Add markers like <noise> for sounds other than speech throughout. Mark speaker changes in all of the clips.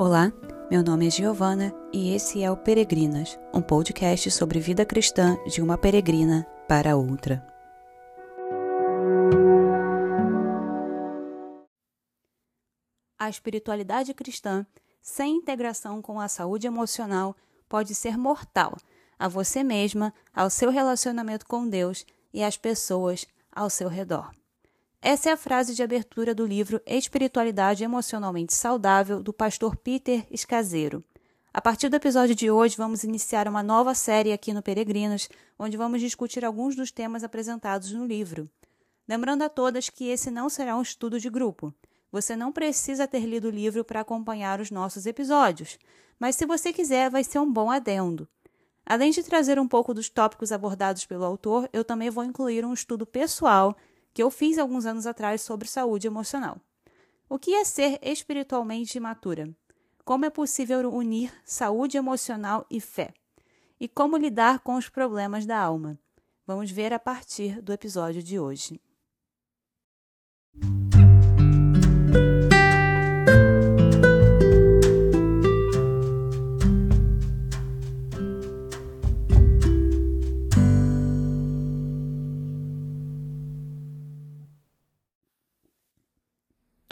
Speaker 1: Olá, meu nome é Giovana e esse é o Peregrinas, um podcast sobre vida cristã de uma peregrina para outra. A espiritualidade cristã, sem integração com a saúde emocional, pode ser mortal a você mesma, ao seu relacionamento com Deus e às pessoas ao seu redor. Essa é a frase de abertura do livro Espiritualidade Emocionalmente Saudável, do pastor Peter Escaseiro. A partir do episódio de hoje, vamos iniciar uma nova série aqui no Peregrinos, onde vamos discutir alguns dos temas apresentados no livro. Lembrando a todas que esse não será um estudo de grupo. Você não precisa ter lido o livro para acompanhar os nossos episódios, mas se você quiser, vai ser um bom adendo. Além de trazer um pouco dos tópicos abordados pelo autor, eu também vou incluir um estudo pessoal que eu fiz alguns anos atrás sobre saúde emocional. O que é ser espiritualmente imatura? Como é possível unir saúde emocional e fé? E como lidar com os problemas da alma? Vamos ver a partir do episódio de hoje.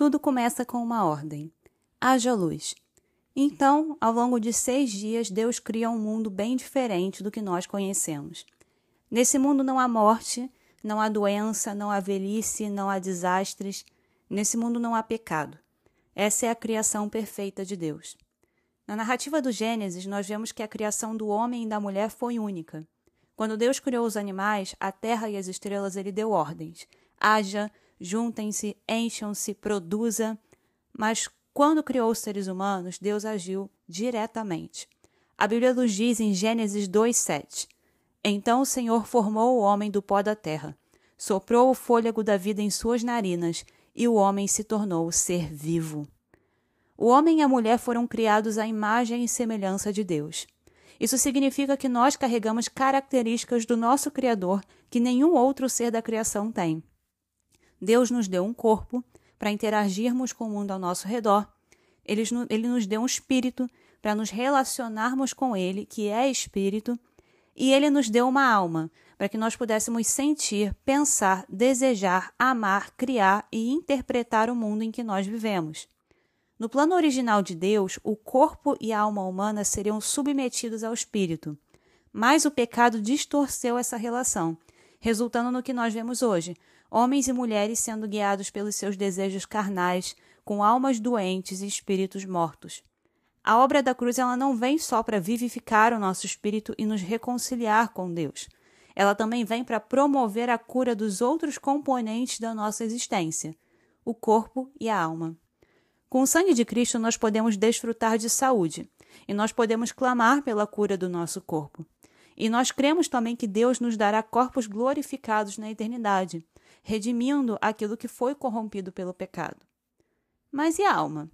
Speaker 1: Tudo começa com uma ordem: haja luz. Então, ao longo de seis dias, Deus cria um mundo bem diferente do que nós conhecemos. Nesse mundo não há morte, não há doença, não há velhice, não há desastres. Nesse mundo não há pecado. Essa é a criação perfeita de Deus. Na narrativa do Gênesis, nós vemos que a criação do homem e da mulher foi única. Quando Deus criou os animais, a terra e as estrelas, ele deu ordens: haja, juntem-se, encham-se, produza. Mas quando criou os seres humanos, Deus agiu diretamente. A Bíblia nos diz em Gênesis 2:7. Então o Senhor formou o homem do pó da terra, soprou o fôlego da vida em suas narinas, e o homem se tornou ser vivo. O homem e a mulher foram criados à imagem e semelhança de Deus. Isso significa que nós carregamos características do nosso Criador que nenhum outro ser da criação tem. Deus nos deu um corpo para interagirmos com o mundo ao nosso redor. Ele, ele nos deu um espírito para nos relacionarmos com Ele, que é espírito. E Ele nos deu uma alma para que nós pudéssemos sentir, pensar, desejar, amar, criar e interpretar o mundo em que nós vivemos. No plano original de Deus, o corpo e a alma humana seriam submetidos ao espírito. Mas o pecado distorceu essa relação, resultando no que nós vemos hoje, homens e mulheres sendo guiados pelos seus desejos carnais, com almas doentes e espíritos mortos. A obra da cruz ela não vem só para vivificar o nosso espírito e nos reconciliar com Deus. Ela também vem para promover a cura dos outros componentes da nossa existência, o corpo e a alma. Com o sangue de Cristo nós podemos desfrutar de saúde e nós podemos clamar pela cura do nosso corpo. E nós cremos também que Deus nos dará corpos glorificados na eternidade, redimindo aquilo que foi corrompido pelo pecado. Mas e a alma?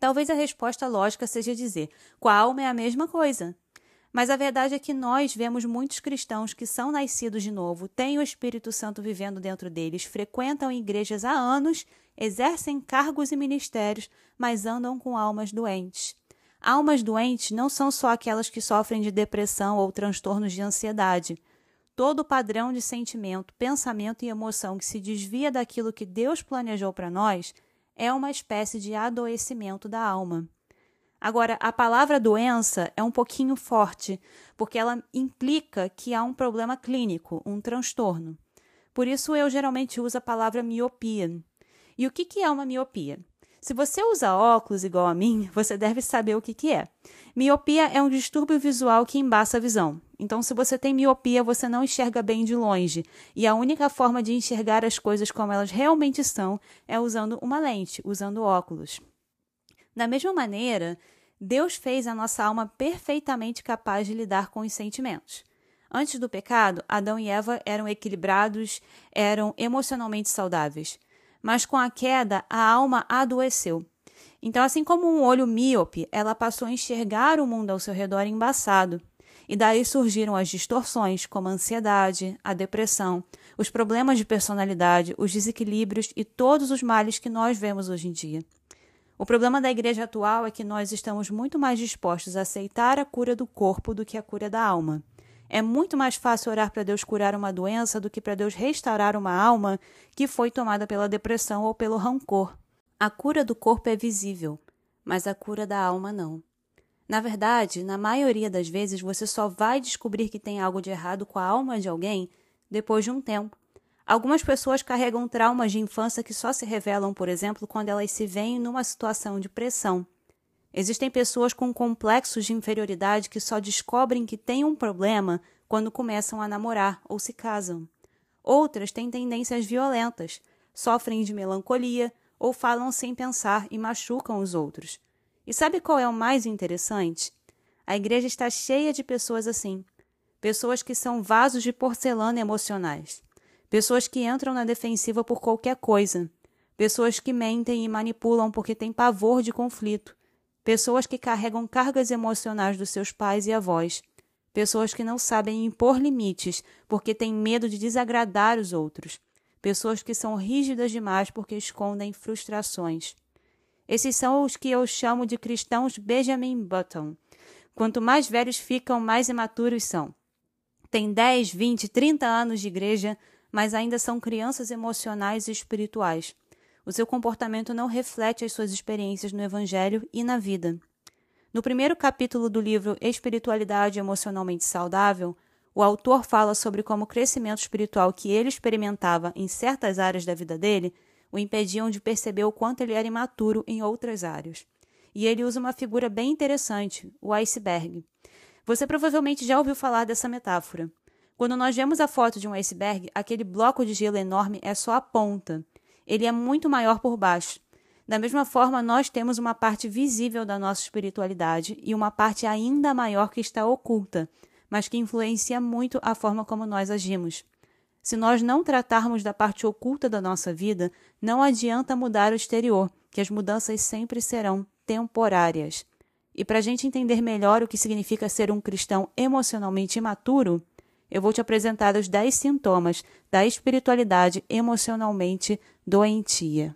Speaker 1: Talvez a resposta lógica seja dizer: com a alma é a mesma coisa. Mas a verdade é que nós vemos muitos cristãos que são nascidos de novo, têm o Espírito Santo vivendo dentro deles, frequentam igrejas há anos, exercem cargos e ministérios, mas andam com almas doentes. Almas doentes não são só aquelas que sofrem de depressão ou transtornos de ansiedade. Todo padrão de sentimento, pensamento e emoção que se desvia daquilo que Deus planejou para nós é uma espécie de adoecimento da alma. Agora, a palavra doença é um pouquinho forte, porque ela implica que há um problema clínico, um transtorno. Por isso, eu geralmente uso a palavra miopia. E o que é uma miopia? Se você usa óculos igual a mim, <laughs> você deve saber o que é. Miopia é um distúrbio visual que embaça a visão. Então, se você tem miopia, você não enxerga bem de longe. E a única forma de enxergar as coisas como elas realmente são é usando uma lente, usando óculos. Da mesma maneira, Deus fez a nossa alma perfeitamente capaz de lidar com os sentimentos. Antes do pecado, Adão e Eva eram equilibrados, eram emocionalmente saudáveis. Mas com a queda, a alma adoeceu. Então, assim como um olho míope, ela passou a enxergar o mundo ao seu redor embaçado. E daí surgiram as distorções, como a ansiedade, a depressão, os problemas de personalidade, os desequilíbrios e todos os males que nós vemos hoje em dia. O problema da igreja atual é que nós estamos muito mais dispostos a aceitar a cura do corpo do que a cura da alma. É muito mais fácil orar para Deus curar uma doença do que para Deus restaurar uma alma que foi tomada pela depressão ou pelo rancor. A cura do corpo é visível, mas a cura da alma não. Na verdade, na maioria das vezes você só vai descobrir que tem algo de errado com a alma de alguém depois de um tempo. Algumas pessoas carregam traumas de infância que só se revelam, por exemplo, quando elas se veem numa situação de pressão. Existem pessoas com complexos de inferioridade que só descobrem que têm um problema quando começam a namorar ou se casam. Outras têm tendências violentas, sofrem de melancolia ou falam sem pensar e machucam os outros. E sabe qual é o mais interessante? A igreja está cheia de pessoas assim. Pessoas que são vasos de porcelana emocionais. Pessoas que entram na defensiva por qualquer coisa. Pessoas que mentem e manipulam porque têm pavor de conflito. Pessoas que carregam cargas emocionais dos seus pais e avós. Pessoas que não sabem impor limites porque têm medo de desagradar os outros. Pessoas que são rígidas demais porque escondem frustrações. Esses são os que eu chamo de cristãos Benjamin Button. Quanto mais velhos ficam, mais imaturos são. Têm 10, 20, 30 anos de igreja, mas ainda são crianças emocionais e espirituais. O seu comportamento não reflete as suas experiências no Evangelho e na vida. No primeiro capítulo do livro Espiritualidade Emocionalmente Saudável, o autor fala sobre como o crescimento espiritual que ele experimentava em certas áreas da vida dele o impediam de perceber o quanto ele era imaturo em outras áreas. E ele usa uma figura bem interessante, o iceberg. Você provavelmente já ouviu falar dessa metáfora. Quando nós vemos a foto de um iceberg, aquele bloco de gelo enorme é só a ponta. Ele é muito maior por baixo. Da mesma forma, nós temos uma parte visível da nossa espiritualidade e uma parte ainda maior que está oculta, mas que influencia muito a forma como nós agimos. Se nós não tratarmos da parte oculta da nossa vida, não adianta mudar o exterior, que as mudanças sempre serão temporárias. E para a gente entender melhor o que significa ser um cristão emocionalmente imaturo, eu vou te apresentar os 10 sintomas da espiritualidade emocionalmente doentia.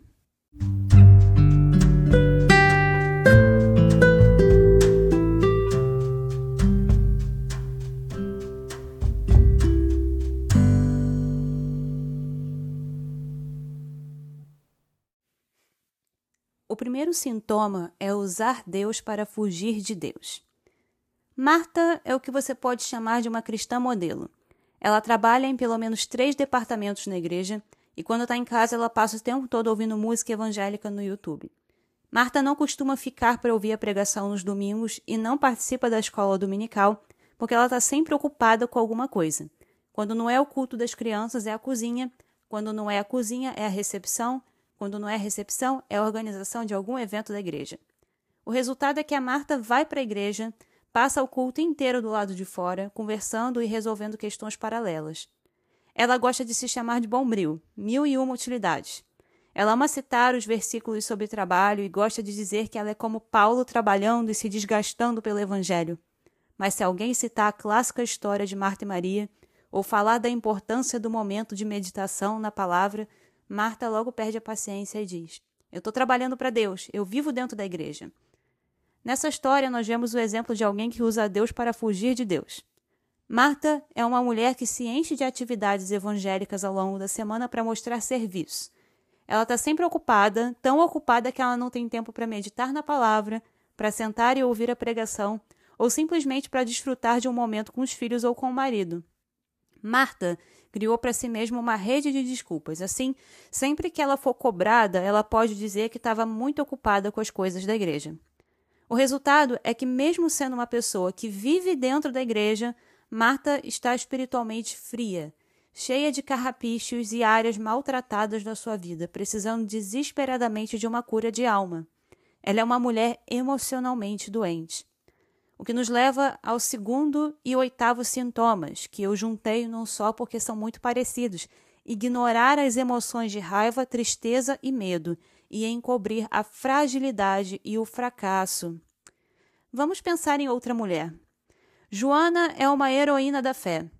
Speaker 1: Primeiro sintoma é usar Deus para fugir de Deus. Marta é o que você pode chamar de uma cristã modelo. Ela trabalha em pelo menos três departamentos na igreja e quando está em casa ela passa o tempo todo ouvindo música evangélica no YouTube. Marta não costuma ficar para ouvir a pregação nos domingos e não participa da escola dominical porque ela está sempre ocupada com alguma coisa. Quando não é o culto das crianças, é a cozinha. Quando não é a cozinha, é a recepção. Quando não é recepção, é organização de algum evento da igreja. O resultado é que a Marta vai para a igreja, Passa o culto inteiro do lado de fora, conversando e resolvendo questões paralelas. Ela gosta de se chamar de bombril, mil e uma utilidades. Ela ama citar os versículos sobre trabalho e gosta de dizer que ela é como Paulo trabalhando e se desgastando pelo Evangelho. Mas se alguém citar a clássica história de Marta e Maria, ou falar da importância do momento de meditação na palavra, Marta logo perde a paciência e diz: Eu estou trabalhando para Deus, eu vivo dentro da igreja. Nessa história, nós vemos o exemplo de alguém que usa Deus para fugir de Deus. Marta é uma mulher que se enche de atividades evangélicas ao longo da semana para mostrar serviço. Ela está sempre ocupada, tão ocupada que ela não tem tempo para meditar na palavra, para sentar e ouvir a pregação, ou simplesmente para desfrutar de um momento com os filhos ou com o marido. Marta criou para si mesma uma rede de desculpas. Assim, sempre que ela for cobrada, ela pode dizer que estava muito ocupada com as coisas da igreja. O resultado é que, mesmo sendo uma pessoa que vive dentro da igreja, Marta está espiritualmente fria, cheia de carrapichos e áreas maltratadas da sua vida, precisando desesperadamente de uma cura de alma. Ela é uma mulher emocionalmente doente. O que nos leva ao segundo e oitavo sintomas, que eu juntei num só porque são muito parecidos: ignorar as emoções de raiva, tristeza e medo e encobrir a fragilidade e o fracasso. Vamos pensar em outra mulher. Joana é uma heroína da fé.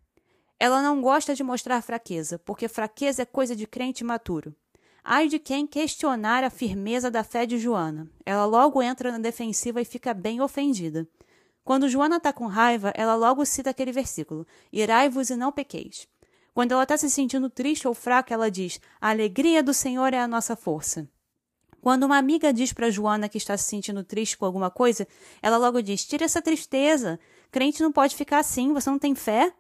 Speaker 1: Ela não gosta de mostrar fraqueza, porque fraqueza é coisa de crente maturo. Ai de quem questionar a firmeza da fé de Joana. Ela logo entra na defensiva e fica bem ofendida. Quando Joana está com raiva, ela logo cita aquele versículo: Irai-vos e não pequeis. Quando ela está se sentindo triste ou fraca, ela diz: A alegria do Senhor é a nossa força. Quando uma amiga diz para Joana que está se sentindo triste com alguma coisa, ela logo diz: Tira essa tristeza. Crente não pode ficar assim, você não tem fé?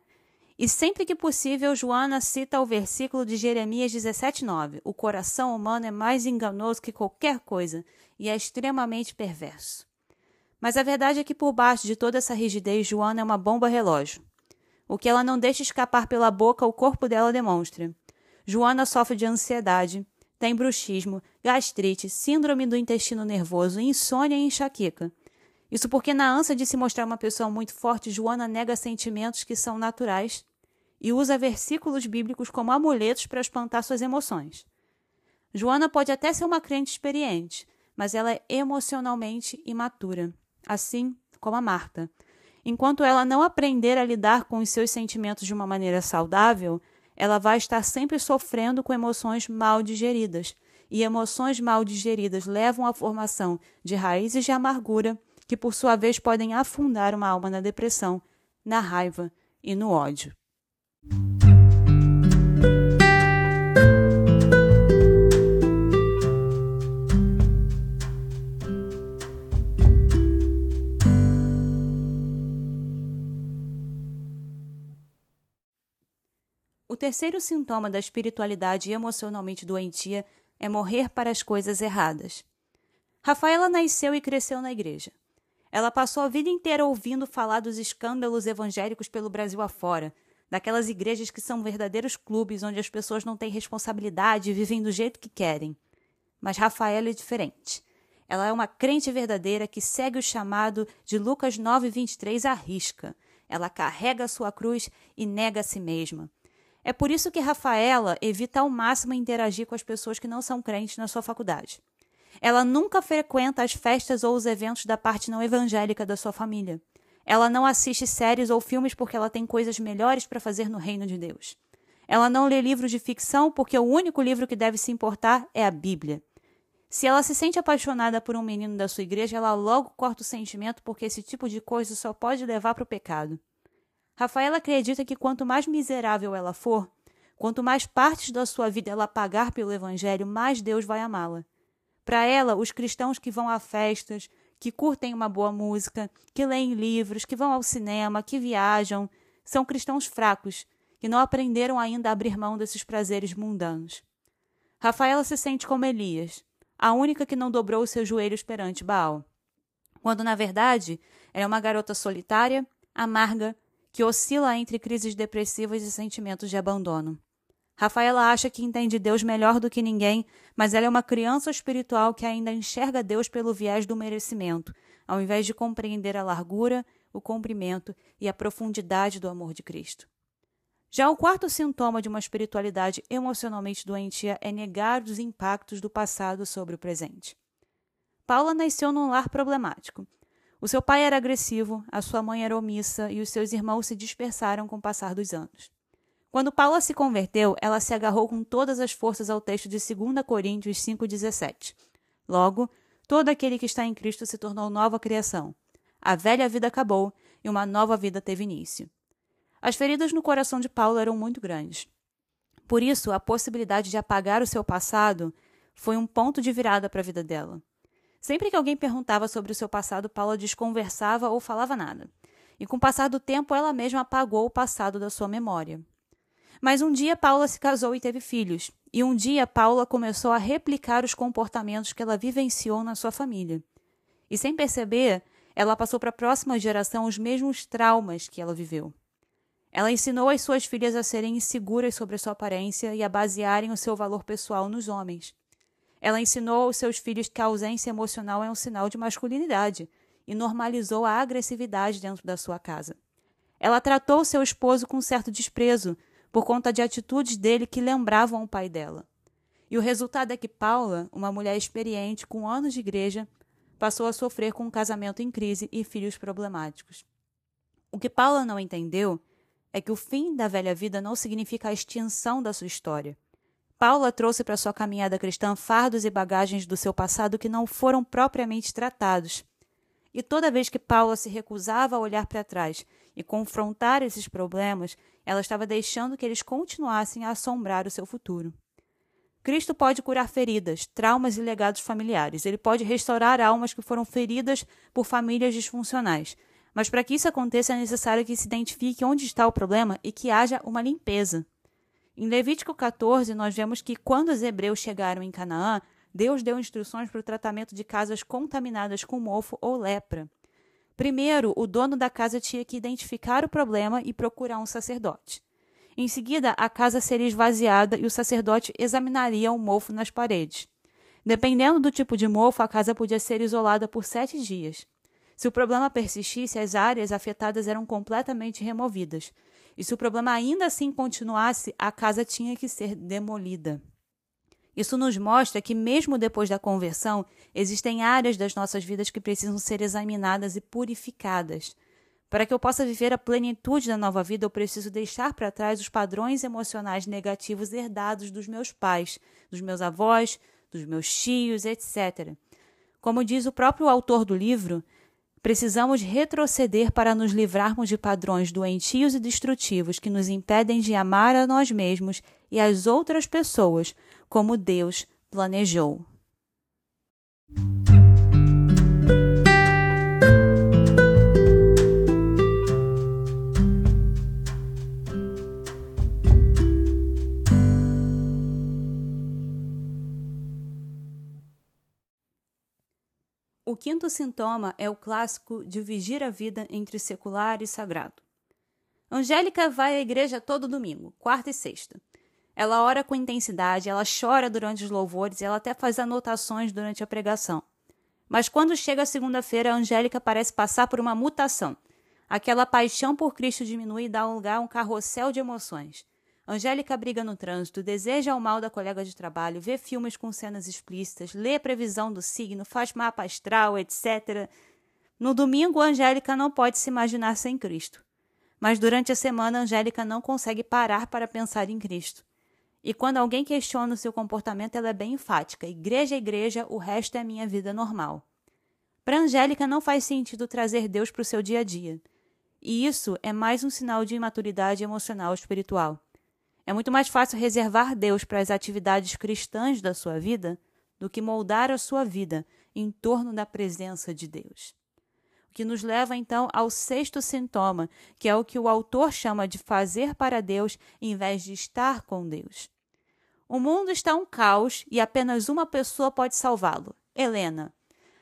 Speaker 1: E sempre que possível, Joana cita o versículo de Jeremias 17,9: O coração humano é mais enganoso que qualquer coisa e é extremamente perverso. Mas a verdade é que por baixo de toda essa rigidez, Joana é uma bomba relógio. O que ela não deixa escapar pela boca, o corpo dela demonstra. Joana sofre de ansiedade, tem bruxismo, gastrite, síndrome do intestino nervoso, insônia e enxaqueca. Isso porque, na ânsia de se mostrar uma pessoa muito forte, Joana nega sentimentos que são naturais e usa versículos bíblicos como amuletos para espantar suas emoções. Joana pode até ser uma crente experiente, mas ela é emocionalmente imatura, assim como a Marta. Enquanto ela não aprender a lidar com os seus sentimentos de uma maneira saudável, ela vai estar sempre sofrendo com emoções mal digeridas. E emoções mal digeridas levam à formação de raízes de amargura, que por sua vez podem afundar uma alma na depressão, na raiva e no ódio. Terceiro sintoma da espiritualidade emocionalmente doentia é morrer para as coisas erradas. Rafaela nasceu e cresceu na igreja. Ela passou a vida inteira ouvindo falar dos escândalos evangélicos pelo Brasil afora, daquelas igrejas que são verdadeiros clubes onde as pessoas não têm responsabilidade e vivem do jeito que querem. Mas Rafaela é diferente. Ela é uma crente verdadeira que segue o chamado de Lucas 9:23 à risca. Ela carrega a sua cruz e nega a si mesma. É por isso que Rafaela evita ao máximo interagir com as pessoas que não são crentes na sua faculdade. Ela nunca frequenta as festas ou os eventos da parte não evangélica da sua família. Ela não assiste séries ou filmes porque ela tem coisas melhores para fazer no reino de Deus. Ela não lê livros de ficção porque o único livro que deve se importar é a Bíblia. Se ela se sente apaixonada por um menino da sua igreja, ela logo corta o sentimento porque esse tipo de coisa só pode levar para o pecado. Rafaela acredita que quanto mais miserável ela for, quanto mais partes da sua vida ela pagar pelo Evangelho, mais Deus vai amá-la. Para ela, os cristãos que vão a festas, que curtem uma boa música, que leem livros, que vão ao cinema, que viajam, são cristãos fracos, que não aprenderam ainda a abrir mão desses prazeres mundanos. Rafaela se sente como Elias, a única que não dobrou os seus joelhos perante Baal, quando na verdade é uma garota solitária, amarga, que oscila entre crises depressivas e sentimentos de abandono. Rafaela acha que entende Deus melhor do que ninguém, mas ela é uma criança espiritual que ainda enxerga Deus pelo viés do merecimento, ao invés de compreender a largura, o comprimento e a profundidade do amor de Cristo. Já o quarto sintoma de uma espiritualidade emocionalmente doentia é negar os impactos do passado sobre o presente. Paula nasceu num lar problemático. O seu pai era agressivo, a sua mãe era omissa e os seus irmãos se dispersaram com o passar dos anos. Quando Paula se converteu, ela se agarrou com todas as forças ao texto de 2 Coríntios 5,17. Logo, todo aquele que está em Cristo se tornou nova criação. A velha vida acabou e uma nova vida teve início. As feridas no coração de Paulo eram muito grandes. Por isso, a possibilidade de apagar o seu passado foi um ponto de virada para a vida dela. Sempre que alguém perguntava sobre o seu passado, Paula desconversava ou falava nada. E com o passar do tempo, ela mesma apagou o passado da sua memória. Mas um dia Paula se casou e teve filhos. E um dia Paula começou a replicar os comportamentos que ela vivenciou na sua família. E sem perceber, ela passou para a próxima geração os mesmos traumas que ela viveu. Ela ensinou as suas filhas a serem inseguras sobre a sua aparência e a basearem o seu valor pessoal nos homens. Ela ensinou aos seus filhos que a ausência emocional é um sinal de masculinidade e normalizou a agressividade dentro da sua casa. Ela tratou seu esposo com certo desprezo por conta de atitudes dele que lembravam o pai dela. E o resultado é que Paula, uma mulher experiente com anos de igreja, passou a sofrer com um casamento em crise e filhos problemáticos. O que Paula não entendeu é que o fim da velha vida não significa a extinção da sua história. Paula trouxe para sua caminhada cristã fardos e bagagens do seu passado que não foram propriamente tratados. E toda vez que Paula se recusava a olhar para trás e confrontar esses problemas, ela estava deixando que eles continuassem a assombrar o seu futuro. Cristo pode curar feridas, traumas e legados familiares. Ele pode restaurar almas que foram feridas por famílias disfuncionais. Mas para que isso aconteça, é necessário que se identifique onde está o problema e que haja uma limpeza. Em Levítico 14, nós vemos que quando os hebreus chegaram em Canaã, Deus deu instruções para o tratamento de casas contaminadas com mofo ou lepra. Primeiro, o dono da casa tinha que identificar o problema e procurar um sacerdote. Em seguida, a casa seria esvaziada e o sacerdote examinaria o mofo nas paredes. Dependendo do tipo de mofo, a casa podia ser isolada por sete dias. Se o problema persistisse, as áreas afetadas eram completamente removidas. E se o problema ainda assim continuasse, a casa tinha que ser demolida. Isso nos mostra que, mesmo depois da conversão, existem áreas das nossas vidas que precisam ser examinadas e purificadas. Para que eu possa viver a plenitude da nova vida, eu preciso deixar para trás os padrões emocionais negativos herdados dos meus pais, dos meus avós, dos meus tios, etc. Como diz o próprio autor do livro, Precisamos retroceder para nos livrarmos de padrões doentios e destrutivos que nos impedem de amar a nós mesmos e as outras pessoas como Deus planejou. Quinto sintoma é o clássico dividir a vida entre secular e sagrado. Angélica vai à igreja todo domingo, quarta e sexta. Ela ora com intensidade, ela chora durante os louvores e ela até faz anotações durante a pregação. Mas quando chega a segunda-feira, a Angélica parece passar por uma mutação. Aquela paixão por Cristo diminui e dá lugar a um carrossel de emoções. Angélica briga no trânsito, deseja o mal da colega de trabalho, vê filmes com cenas explícitas, lê previsão do signo, faz mapa astral, etc. No domingo, Angélica não pode se imaginar sem Cristo. Mas durante a semana, Angélica não consegue parar para pensar em Cristo. E quando alguém questiona o seu comportamento, ela é bem enfática: igreja é igreja, o resto é minha vida normal. Para Angélica, não faz sentido trazer Deus para o seu dia a dia. E isso é mais um sinal de imaturidade emocional espiritual. É muito mais fácil reservar Deus para as atividades cristãs da sua vida do que moldar a sua vida em torno da presença de Deus. O que nos leva então ao sexto sintoma, que é o que o autor chama de fazer para Deus em vez de estar com Deus. O mundo está um caos e apenas uma pessoa pode salvá-lo: Helena.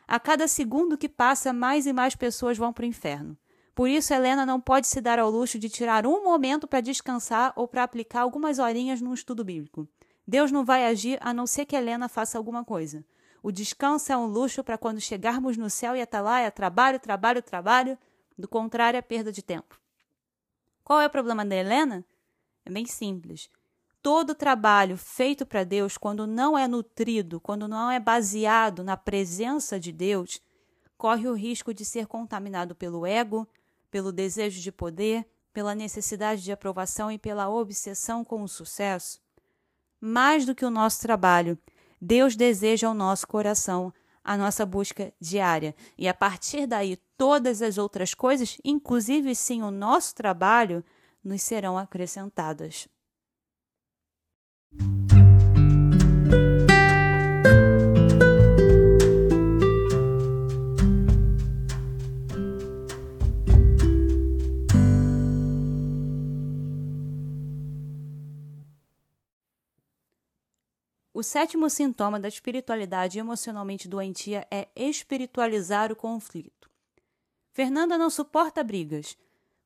Speaker 1: A cada segundo que passa, mais e mais pessoas vão para o inferno. Por isso, Helena não pode se dar ao luxo de tirar um momento para descansar ou para aplicar algumas horinhas num estudo bíblico. Deus não vai agir a não ser que Helena faça alguma coisa. O descanso é um luxo para quando chegarmos no céu e até lá é trabalho, trabalho, trabalho. Do contrário, é perda de tempo. Qual é o problema da Helena? É bem simples. Todo trabalho feito para Deus, quando não é nutrido, quando não é baseado na presença de Deus, corre o risco de ser contaminado pelo ego, pelo desejo de poder, pela necessidade de aprovação e pela obsessão com o sucesso? Mais do que o nosso trabalho, Deus deseja o nosso coração, a nossa busca diária. E a partir daí, todas as outras coisas, inclusive sim o nosso trabalho, nos serão acrescentadas. O sétimo sintoma da espiritualidade emocionalmente doentia é espiritualizar o conflito. Fernanda não suporta brigas.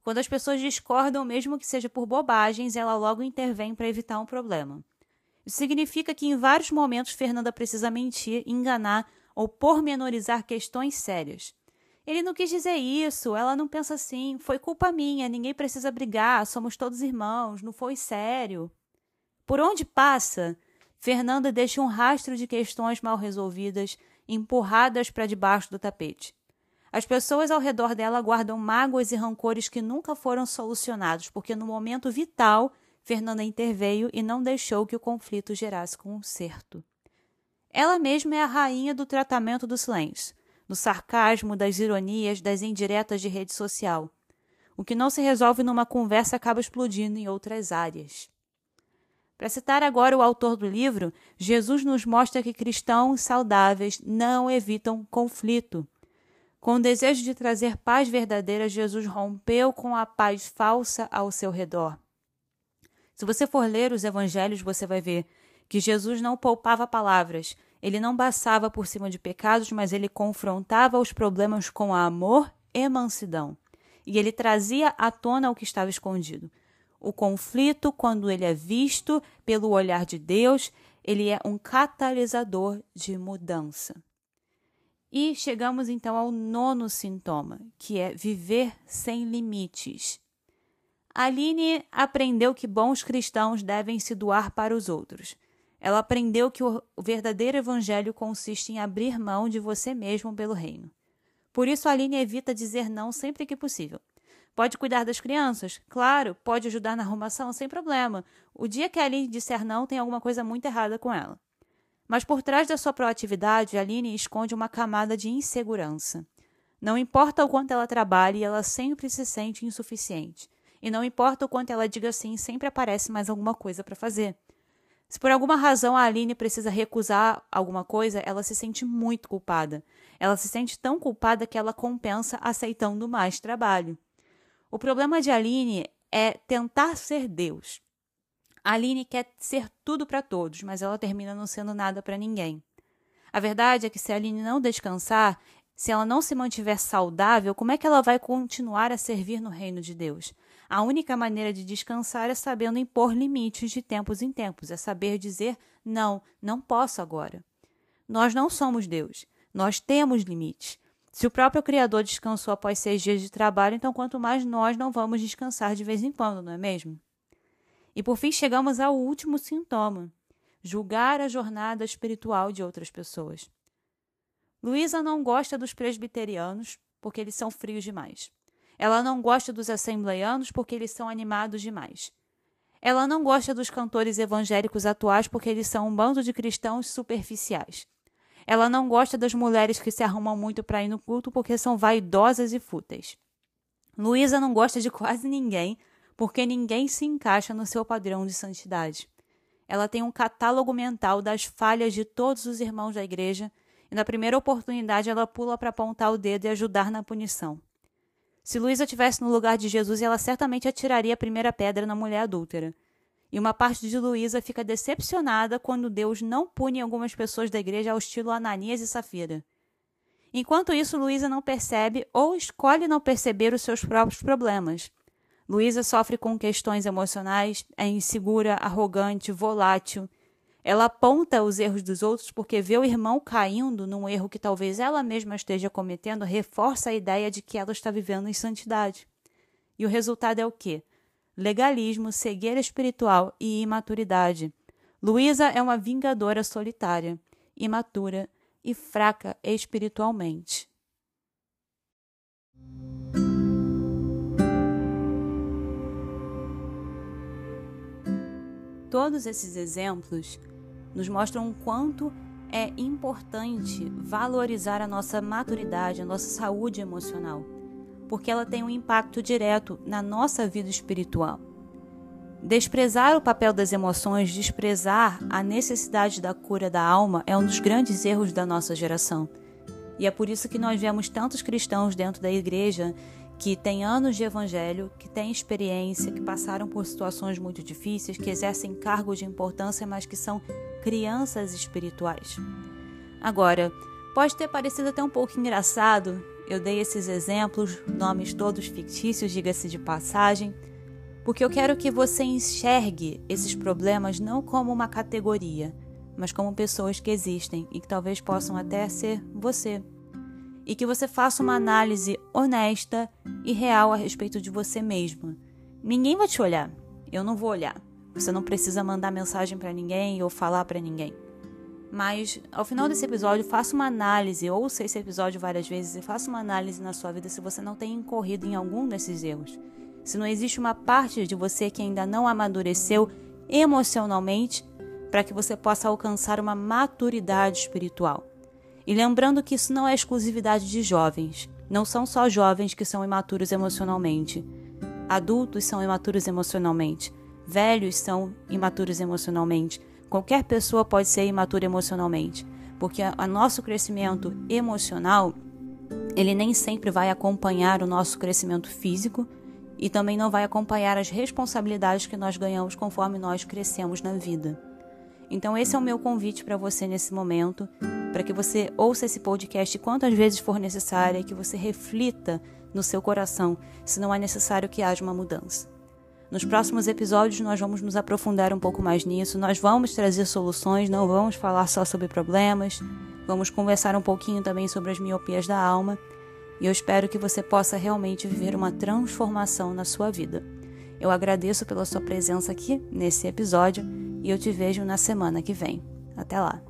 Speaker 1: Quando as pessoas discordam, mesmo que seja por bobagens, ela logo intervém para evitar um problema. Isso significa que em vários momentos Fernanda precisa mentir, enganar ou pormenorizar questões sérias. Ele não quis dizer isso, ela não pensa assim, foi culpa minha, ninguém precisa brigar, somos todos irmãos, não foi sério. Por onde passa, Fernanda deixa um rastro de questões mal resolvidas, empurradas para debaixo do tapete. As pessoas ao redor dela guardam mágoas e rancores que nunca foram solucionados, porque no momento vital Fernanda interveio e não deixou que o conflito gerasse conserto. Ela mesma é a rainha do tratamento do silêncio, do sarcasmo, das ironias, das indiretas de rede social. O que não se resolve numa conversa acaba explodindo em outras áreas. Para citar agora o autor do livro, Jesus nos mostra que cristãos saudáveis não evitam conflito. Com o desejo de trazer paz verdadeira, Jesus rompeu com a paz falsa ao seu redor. Se você for ler os evangelhos, você vai ver que Jesus não poupava palavras, ele não passava por cima de pecados, mas ele confrontava os problemas com amor e mansidão. E ele trazia à tona o que estava escondido. O conflito, quando ele é visto pelo olhar de Deus, ele é um catalisador de mudança. E chegamos então ao nono sintoma, que é viver sem limites. Aline aprendeu que bons cristãos devem se doar para os outros. Ela aprendeu que o verdadeiro evangelho consiste em abrir mão de você mesmo pelo reino. Por isso, Aline evita dizer não sempre que possível. Pode cuidar das crianças? Claro. Pode ajudar na arrumação? Sem problema. O dia que a Aline disser não, tem alguma coisa muito errada com ela. Mas por trás da sua proatividade, Aline esconde uma camada de insegurança. Não importa o quanto ela trabalhe, ela sempre se sente insuficiente. E não importa o quanto ela diga sim, sempre aparece mais alguma coisa para fazer. Se por alguma razão a Aline precisa recusar alguma coisa, ela se sente muito culpada. Ela se sente tão culpada que ela compensa aceitando mais trabalho. O problema de Aline é tentar ser Deus. Aline quer ser tudo para todos, mas ela termina não sendo nada para ninguém. A verdade é que se a Aline não descansar, se ela não se mantiver saudável, como é que ela vai continuar a servir no reino de Deus? A única maneira de descansar é sabendo impor limites de tempos em tempos, é saber dizer não, não posso agora. Nós não somos Deus, nós temos limites. Se o próprio Criador descansou após seis dias de trabalho, então quanto mais nós não vamos descansar de vez em quando, não é mesmo? E por fim chegamos ao último sintoma: julgar a jornada espiritual de outras pessoas. Luísa não gosta dos presbiterianos porque eles são frios demais. Ela não gosta dos assembleianos porque eles são animados demais. Ela não gosta dos cantores evangélicos atuais porque eles são um bando de cristãos superficiais. Ela não gosta das mulheres que se arrumam muito para ir no culto porque são vaidosas e fúteis. Luísa não gosta de quase ninguém porque ninguém se encaixa no seu padrão de santidade. Ela tem um catálogo mental das falhas de todos os irmãos da igreja e na primeira oportunidade ela pula para apontar o dedo e ajudar na punição. Se Luísa tivesse no lugar de Jesus, ela certamente atiraria a primeira pedra na mulher adúltera. E uma parte de Luísa fica decepcionada quando Deus não pune algumas pessoas da igreja ao estilo Ananias e Safira. Enquanto isso, Luísa não percebe ou escolhe não perceber os seus próprios problemas. Luísa sofre com questões emocionais, é insegura, arrogante, volátil ela aponta os erros dos outros porque vê o irmão caindo num erro que talvez ela mesma esteja cometendo, reforça a ideia de que ela está vivendo em santidade. E o resultado é o quê? Legalismo, cegueira espiritual e imaturidade. Luísa é uma vingadora solitária, imatura e fraca espiritualmente. Todos esses exemplos nos mostram o quanto é importante valorizar a nossa maturidade, a nossa saúde emocional, porque ela tem um impacto direto na nossa vida espiritual. Desprezar o papel das emoções, desprezar a necessidade da cura da alma é um dos grandes erros da nossa geração. E é por isso que nós vemos tantos cristãos dentro da igreja que têm anos de evangelho, que têm experiência, que passaram por situações muito difíceis, que exercem cargos de importância, mas que são crianças espirituais. Agora, pode ter parecido até um pouco engraçado, eu dei esses exemplos, nomes todos fictícios, diga-se de passagem, porque eu quero que você enxergue esses problemas não como uma categoria, mas como pessoas que existem e que talvez possam até ser você e que você faça uma análise honesta e real a respeito de você mesma. Ninguém vai te olhar, eu não vou olhar. Você não precisa mandar mensagem para ninguém ou falar para ninguém. Mas ao final desse episódio, faça uma análise, ouça esse episódio várias vezes e faça uma análise na sua vida se você não tem incorrido em algum desses erros. se não existe uma parte de você que ainda não amadureceu emocionalmente para que você possa alcançar uma maturidade espiritual. E lembrando que isso não é exclusividade de jovens. Não são só jovens que são imaturos emocionalmente. Adultos são imaturos emocionalmente. Velhos são imaturos emocionalmente. Qualquer pessoa pode ser imatura emocionalmente, porque o nosso crescimento emocional ele nem sempre vai acompanhar o nosso crescimento físico e também não vai acompanhar as responsabilidades que nós ganhamos conforme nós crescemos na vida. Então, esse é o meu convite para você nesse momento, para que você ouça esse podcast quantas vezes for necessário e que você reflita no seu coração se não é necessário que haja uma mudança. Nos próximos episódios, nós vamos nos aprofundar um pouco mais nisso, nós vamos trazer soluções, não vamos falar só sobre problemas, vamos conversar um pouquinho também sobre as miopias da alma e eu espero que você possa realmente viver uma transformação na sua vida. Eu agradeço pela sua presença aqui nesse episódio e eu te vejo na semana que vem. Até lá!